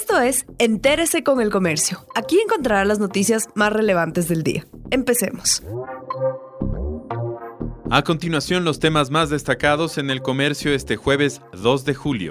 Esto es Entérese con el Comercio. Aquí encontrará las noticias más relevantes del día. Empecemos. A continuación, los temas más destacados en el comercio este jueves 2 de julio.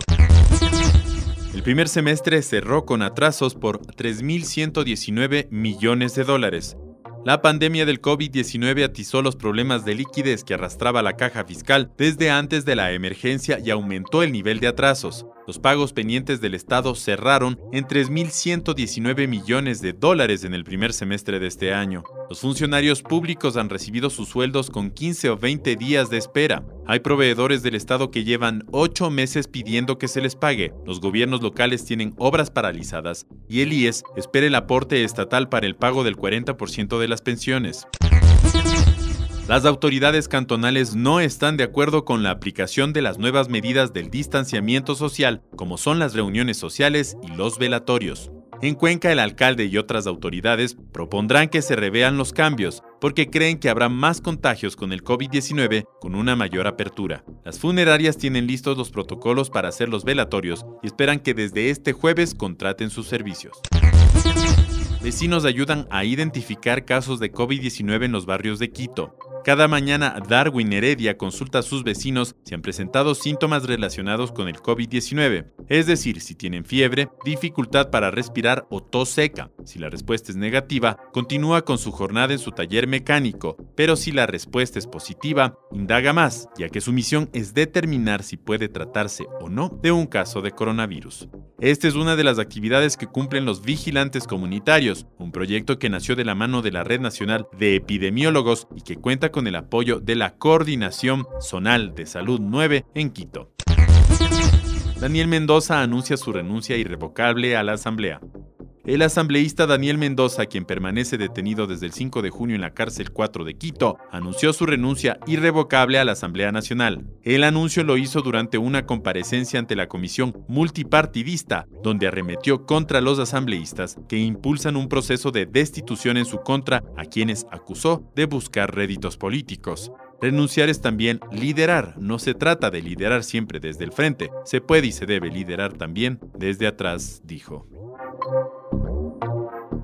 El primer semestre cerró con atrasos por 3.119 millones de dólares. La pandemia del COVID-19 atizó los problemas de liquidez que arrastraba la caja fiscal desde antes de la emergencia y aumentó el nivel de atrasos. Los pagos pendientes del Estado cerraron en 3.119 millones de dólares en el primer semestre de este año. Los funcionarios públicos han recibido sus sueldos con 15 o 20 días de espera. Hay proveedores del Estado que llevan 8 meses pidiendo que se les pague. Los gobiernos locales tienen obras paralizadas y el IES espera el aporte estatal para el pago del 40% de las pensiones. Las autoridades cantonales no están de acuerdo con la aplicación de las nuevas medidas del distanciamiento social, como son las reuniones sociales y los velatorios. En Cuenca, el alcalde y otras autoridades propondrán que se revean los cambios, porque creen que habrá más contagios con el COVID-19 con una mayor apertura. Las funerarias tienen listos los protocolos para hacer los velatorios y esperan que desde este jueves contraten sus servicios. Vecinos ayudan a identificar casos de COVID-19 en los barrios de Quito. Cada mañana Darwin Heredia consulta a sus vecinos si han presentado síntomas relacionados con el COVID-19, es decir, si tienen fiebre, dificultad para respirar o tos seca. Si la respuesta es negativa, continúa con su jornada en su taller mecánico, pero si la respuesta es positiva, indaga más, ya que su misión es determinar si puede tratarse o no de un caso de coronavirus. Esta es una de las actividades que cumplen los vigilantes comunitarios, un proyecto que nació de la mano de la Red Nacional de Epidemiólogos y que cuenta con el apoyo de la Coordinación Zonal de Salud 9 en Quito. Daniel Mendoza anuncia su renuncia irrevocable a la Asamblea. El asambleísta Daniel Mendoza, quien permanece detenido desde el 5 de junio en la cárcel 4 de Quito, anunció su renuncia irrevocable a la Asamblea Nacional. El anuncio lo hizo durante una comparecencia ante la Comisión Multipartidista, donde arremetió contra los asambleístas que impulsan un proceso de destitución en su contra a quienes acusó de buscar réditos políticos. Renunciar es también liderar. No se trata de liderar siempre desde el frente. Se puede y se debe liderar también desde atrás, dijo.